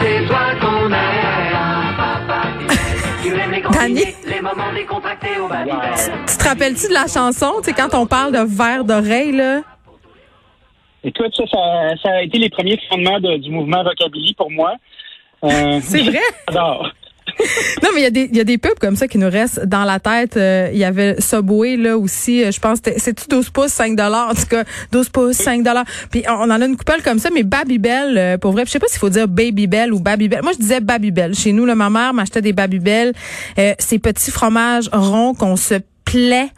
C'est toi qu'on Dani? les moments décontractés au Babybel. Tu te rappelles-tu de la chanson, tu sais, quand on parle de verre d'oreille, là? Écoute, ça, ça, ça a été les premiers fondements de- du mouvement Rockabilly pour moi. Euh, C'est vrai? J'adore. Non, mais il y, a des- il y a des pubs comme ça qui nous restent dans la tête. Euh, Il y avait Subway, là, aussi. Euh, Je pense, c'est-tu 12 pouces, 5 En tout cas, 12 pouces, 5 Puis on en a une coupelle comme ça, mais Babybel, euh, pour vrai. Je sais pas s'il faut dire Babybel ou Babybel. Moi, je disais Babybel. Chez nous, là, ma mère m'achetait des Babybel. Euh, ces petits fromages ronds qu'on se plaît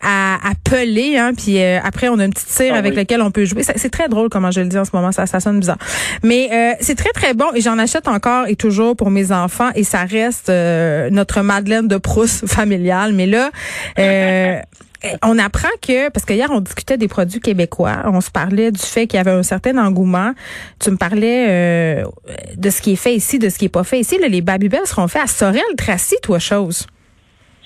à, à peler, hein, puis euh, après on a une petite cire Ah avec oui. laquelle on peut jouer. C'est très drôle comment je le dis en ce moment, ça, ça sonne bizarre. Mais euh, c'est très très bon et j'en achète encore et toujours pour mes enfants et ça reste euh, notre Madeleine de Proust familiale. Mais là, euh, on apprend que, parce que hier, on discutait des produits québécois, on se parlait du fait qu'il y avait un certain engouement. Tu me parlais euh, de ce qui est fait ici, de ce qui est pas fait ici. Là, les Babybel seront faits à Sorel-Tracy, toi, chose.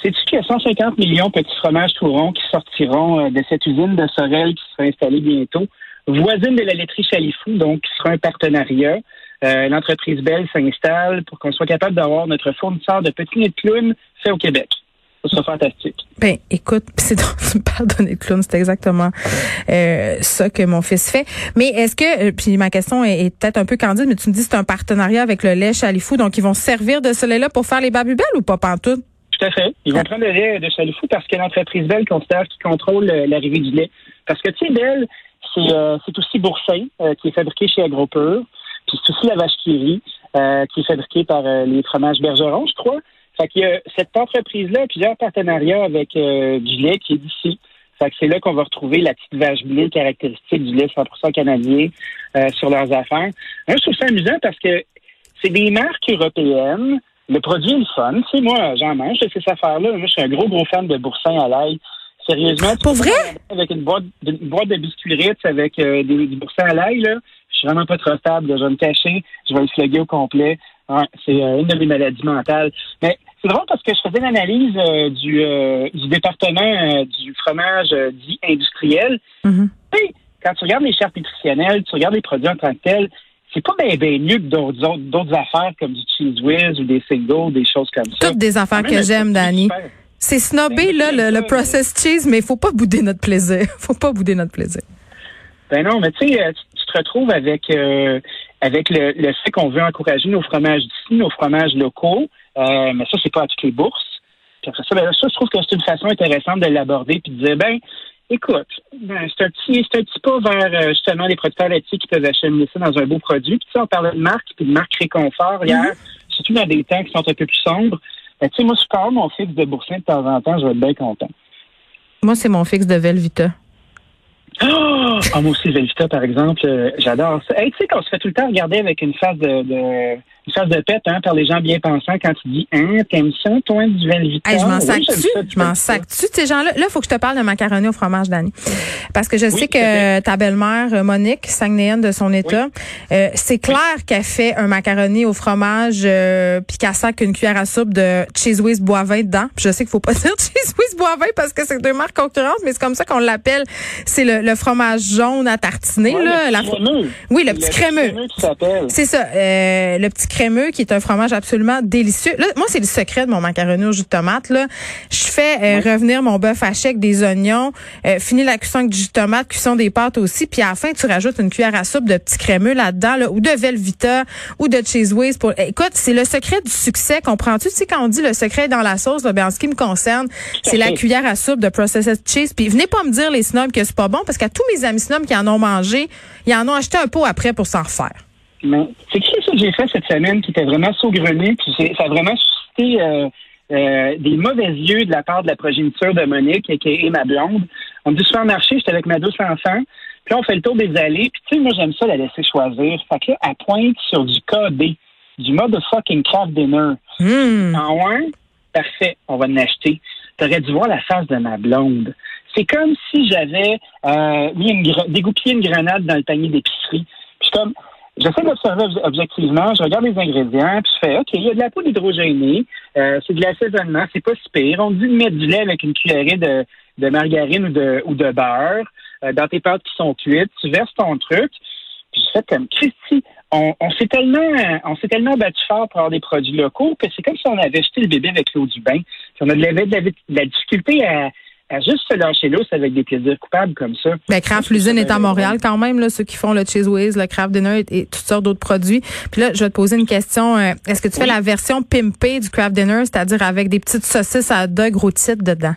Sais-tu qu'il y a 150 millions de petits fromages tout qui sortiront euh, de cette usine de Sorel qui sera installée bientôt, voisine de la laiterie Chalifou, donc qui sera un partenariat. Euh, L'entreprise Belle s'installe pour qu'on soit capable d'avoir notre fournisseur de petits nids de clowns fait au Québec. Ce sera fantastique. Ben, écoute, c'est tu me parles de nez clown, c'est exactement euh, ça que mon fils fait. Mais est-ce que, euh, puis ma question est, peut-être un peu candide, mais tu me dis que c'est un partenariat avec le lait Chalifou, donc ils vont se servir de ce lait-là pour faire les babybel ou pas pantoute? Tout à fait. Ils vont prendre le lait de Chalifou parce que l'entreprise Belle considère qu'ils contrôlent euh, l'arrivée du lait. Parce que, tu sais, Belle, c'est euh, c'est aussi Boursin, euh, qui est fabriqué chez AgroPure. Puis c'est aussi la vache qui rit, euh, qui est fabriquée par euh, les fromages Bergeron, je crois. Fait qu'il y a cette entreprise-là a plusieurs partenariats avec euh, du lait qui est d'ici. Fait que c'est là qu'on va retrouver la petite vache bleue caractéristique du lait 100% canadien euh, sur leurs affaires. Moi, je trouve ça amusant parce que c'est des marques européennes. Le produit est le fun. Tu sais, moi, j'en mange de ces affaires-là. Moi, je suis un gros, gros fan de boursin à l'ail. Sérieusement. Pour vrai? Avec une boîte, une boîte de biscuits Ritz avec euh, des, du boursin à l'ail, là. Je suis vraiment pas trop stable. Je vais me cacher. Je vais le flaguer au complet. Ouais, c'est euh, une de mes maladies mentales. Mais c'est drôle parce que je faisais l'analyse euh, du, euh, du département du fromage dit industriel. Mhm. Tu sais, quand tu regardes les chartes nutritionnelles, tu regardes les produits en tant que tels, c'est pas bien ben mieux que d'autres autres- d'autres affaires comme du cheese whiz ou des singles, des choses comme ça. Toutes des affaires que j'aime, super. C'est snobé, Ben, là, le, processed cheese, mais il faut pas bouder notre plaisir. faut pas bouder notre plaisir. Ben non, mais tu sais, euh, tu tu te retrouves avec euh, avec le, le fait qu'on veut encourager nos fromages d'ici, nos fromages locaux, euh, mais ça, c'est pas à toutes les bourses. Puis après ça, ben, ça, je trouve que c'est une façon intéressante de l'aborder puis de dire, ben, écoute, ben, c'est un petit c'est un petit pas vers euh, justement les producteurs laitiers qui peuvent acheminer ça dans un beau produit. Puis tu sais, on parlait de marque puis de marque réconfort hier, surtout dans des temps qui sont un peu plus sombres. Ben, tu sais, moi, je parle mon fixe de boursin de temps en temps, je vais être bien content. Moi, c'est mon fixe de Velvita. Oh! Ah, moi aussi, Velvita, par exemple, euh, j'adore ça. Hey, tu sais qu'on se fait tout le temps regarder avec une face de, de une face de pète hein, par les gens bien pensants quand tu dis Hein, t'aimes ça, toi, du? Hey, je m'en Oui, sac-tu? ça, du Je m'en sac-tu? Ces gens-là, là, faut que je te parle de macaroni au fromage, Dani. Parce que je sais que ta belle-mère, euh, Monique, Saguenayenne de son état, euh, c'est clair qu'elle fait un macaroni au fromage euh, puis qu'elle sac une cuillère à soupe de Cheese Whiz Boivin dedans. Puis je sais qu'il faut pas dire Cheese Whiz Boivin parce que c'est deux marques concurrentes, mais c'est comme ça qu'on l'appelle. C'est le, le fromage jaune à tartiner, Ouais, là. le la petit fro- crémeux. Oui, le petit crémeux. C'est ça, euh, le petit crémeux qui est un fromage absolument délicieux. Là, moi, c'est le secret de mon macaroni au jus de tomate. Là, je fais euh, revenir mon bœuf haché avec des oignons, euh, finis la cuisson avec du jus de tomate, cuisson des pâtes aussi, puis à la fin, tu rajoutes une cuillère à soupe de petit crémeux là-dedans, là, ou de Velvita, ou de Cheese Whiz. Pour... Écoute, c'est le secret du succès, comprends-tu? Tu sais, quand on dit le secret est dans la sauce, là, ben, en ce qui me concerne, c'est la cuillère à soupe de processed cheese. Puis venez pas me dire, les snobs, que c'est pas bon, parce qu'à tous mes amis snobs qui en ont mangé, ils en ont acheté un pot après pour s'en refaire. Mais c'est quelque chose que j'ai fait cette semaine qui était vraiment saugrenu, puis ça a vraiment suscité euh, euh, des mauvais yeux de la part de la progéniture de Monique, est ma blonde. On me dit souvent marché, j'étais avec ma douce enfant, puis là, on fait le tour des allées, puis tu sais, moi j'aime ça la laisser choisir. Fait que là, elle pointe sur du KD, du motherfucking craft dinner. Hum. En un, parfait, on va en acheter. T'aurais dû voir la face de ma blonde. C'est comme si j'avais euh, mis une dégoupillé une grenade dans le panier d'épicerie. Puis comme, j'essaie d'observer ob- objectivement, je regarde les ingrédients, puis je fais, OK, il y a de la poudre hydrogénée, euh, c'est de l'assaisonnement, c'est pas si pire. On dit de mettre du lait avec une cuillerée de, de margarine ou de, ou de beurre. euh, dans tes pâtes qui sont cuites, tu verses ton truc, puis je fais comme Christy, on, on s'est tellement on s'est tellement battu fort pour avoir des produits locaux que c'est comme si on avait jeté le bébé avec l'eau du bain. Puis on avait de la, de la difficulté à à juste se lâcher l'eau, avec des plaisirs coupables comme ça. Ben, Kraft l'usine est à Montréal quand même, là, ceux qui font le Cheese Whiz, le Kraft Dinner et, toutes sortes d'autres produits. Puis là, je vais te poser une question. Euh, est-ce que tu fais la version pimpée du Kraft Dinner, c'est-à-dire avec des petites saucisses à dog rôties dedans?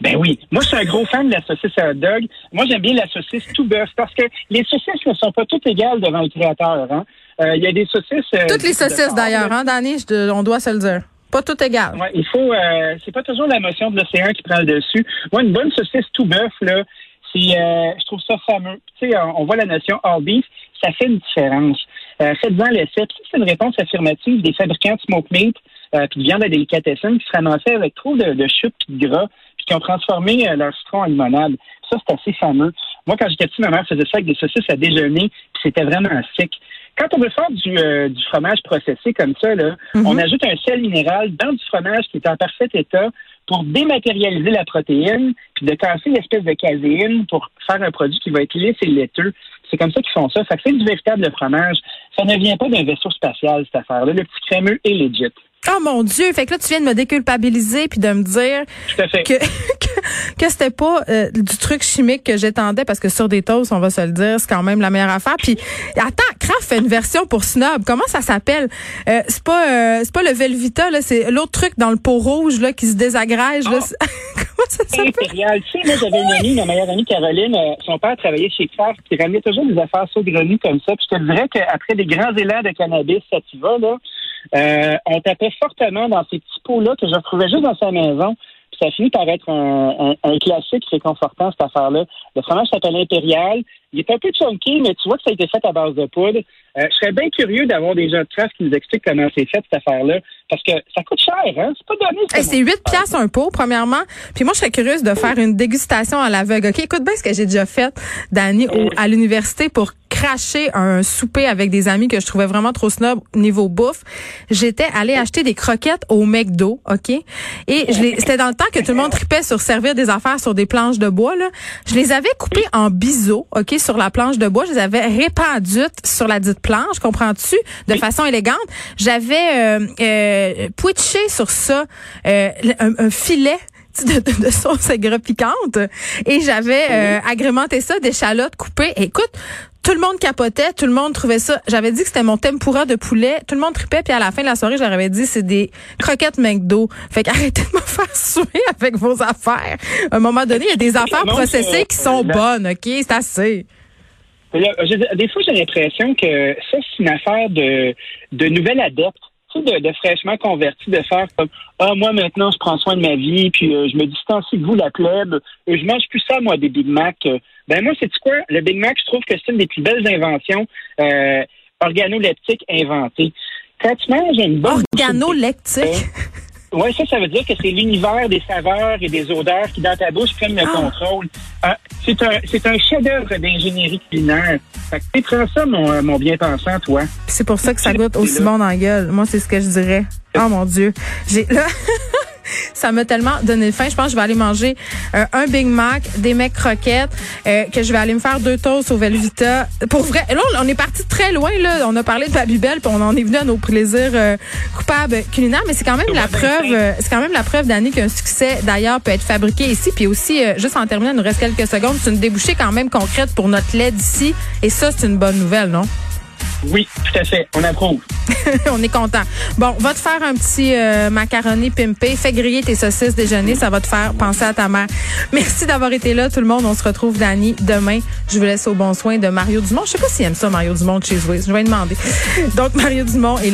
Ben oui. Moi, je suis un gros fan de la saucisse à dog. Moi, j'aime bien la saucisse tout bœuf parce que les saucisses ne sont pas toutes égales devant le créateur. Hein. Euh, il y a des saucisses. Euh, toutes les saucisses d'ailleurs, hein, Danny, on doit se le dire. Pas tout égal. Ouais, il faut. Euh, c'est pas toujours la motion de l'océan qui prend le dessus. Moi, une bonne saucisse tout bœuf, là, c'est, euh, je trouve ça fameux. Tu sais, on, voit la notion all beef, ça fait une différence. Euh, Faites-en l'essai. c'est une réponse affirmative des fabricants de smoke meat euh, puis de viande à délicatessen qui se ramassaient avec trop de, de chute et de gras puis qui ont transformé leur citron en limonade. Ça, c'est assez fameux. Moi, quand j'étais petit, ma mère faisait ça avec des saucisses à déjeuner, puis c'était vraiment sec. Quand on veut faire du, euh, du fromage processé comme ça, là, mhm. on ajoute un sel minéral dans du fromage qui est en parfait état pour dématérialiser la protéine, puis de casser l'espèce de caséine pour faire un produit qui va être lisse et laiteux. C'est comme ça qu'ils font ça. Ça fait du véritable fromage. Ça ne vient pas d'un vaisseau spatial, cette affaire-là. Le petit crémeux est legit. Oh mon Dieu, fait que là tu viens de me déculpabiliser puis de me dire que que, c'était pas euh, du truc chimique que j'étendais parce que sur des toasts, on va se le dire, c'est quand même la meilleure affaire. Puis attends, Kraft fait une version pour snob. Comment ça s'appelle? Euh, C'est pas euh, c'est pas le Velvita là, c'est l'autre truc dans le pot rouge là qui se désagrège là. Ah. Comment ça s'appelle? Tu sais, moi j'avais une amie, ma meilleure amie Caroline, son père travaillait chez Kraft, qui ramenait toujours des affaires saugrenues comme ça. Puis je te dirais qu'après des grands élans de cannabis sativa là. Euh, on tapait fortement dans ces petits pots-là que je retrouvais juste dans sa maison. Puis ça finit par être un, un, un classique réconfortant, cette affaire-là. Le fromage s'appelle Impérial. Il est un peu chunky, mais tu vois que ça a été fait à base de poudre. Euh, je serais bien curieux d'avoir des gens de trace qui nous expliquent comment c'est fait, cette affaire-là. Parce que ça coûte cher, hein? C'est pas donné. c'est 8 piastres un pot, premièrement. Puis moi, je serais curieuse de faire une dégustation à l'aveugle. OK, écoute bien ce que j'ai déjà fait, Dani, à l'université pour cracher un souper avec des amis que je trouvais vraiment trop snob niveau bouffe. J'étais allée acheter des croquettes au McDo, OK? Et c'était dans le temps que tout le monde tripait sur servir des affaires sur des planches de bois, là. Je les avais coupées en biseaux, OK, sur la planche de bois. Je les avais répandues sur la dite planche, comprends-tu? De façon élégante. J'avais euh, euh, sur ça euh, un, filet de, de, de, sauce aigre piquante et j'avais euh, agrémenté ça d'échalotes coupées. écoute, tout le monde capotait, tout le monde trouvait ça. J'avais dit que c'était mon tempura de poulet. Tout le monde tripait, puis à la fin de la soirée, j'avais dit c'est des croquettes McDo. Fait qu'arrêtez de me faire suer avec vos affaires. À un moment donné, il y a des affaires processées qui sont bonnes, OK? C'est assez. Des fois, j'ai l'impression que ça, c'est une affaire de, de nouvelles adeptes. De, de, fraîchement convertis, de faire comme Ah, moi maintenant je prends soin de ma vie, puis euh, je me distancie de vous, la plèbe, et je mange plus ça, moi, des Big Mac. Ben moi, c'est quoi? Le Big Mac, je trouve que c'est une des plus belles inventions euh, organoleptiques inventées. Quand tu manges une bonne Organoleptique? Oui, ça, ça veut dire que c'est l'univers des saveurs et des odeurs qui, dans ta bouche, prennent le ah. contrôle. Ah, c'est un, c'est un chef-d'œuvre d'ingénierie culinaire. Fait que tu prends ça, mon, mon bien-pensant, toi. C'est pour ça que ça goûte aussi bon dans la gueule. Moi, c'est ce que je dirais. Oh mon Dieu. J'ai, là, ça m'a tellement donné faim. Je pense que je vais aller manger euh, un Big Mac, des mecs croquettes, euh, que je vais aller me faire deux toasts au Velvita. Pour vrai, là, on est parti très loin. Là, on a parlé de Babybel, puis on en est venu à nos plaisirs euh, coupables culinaires. Mais c'est quand même la preuve, c'est quand même la preuve d'année qu'un succès d'ailleurs peut être fabriqué ici. Puis aussi, juste en terminant, il nous reste quelques secondes. C'est une débouchée quand même concrète pour notre lait d'ici. Et ça, c'est une bonne nouvelle, non? Oui, tout à fait. On approuve. on est content. Bon, va te faire un petit euh, macaroni pimpé. Fais griller tes saucisses déjeuner. Ça va te faire penser à ta mère. Merci d'avoir été là, tout le monde. On se retrouve, Dani, demain. Je vous laisse au bon soin de Mario Dumont. Je sais pas s'il aime ça, Mario Dumont chez Wiz. Je vais demander. Donc, Mario Dumont est là.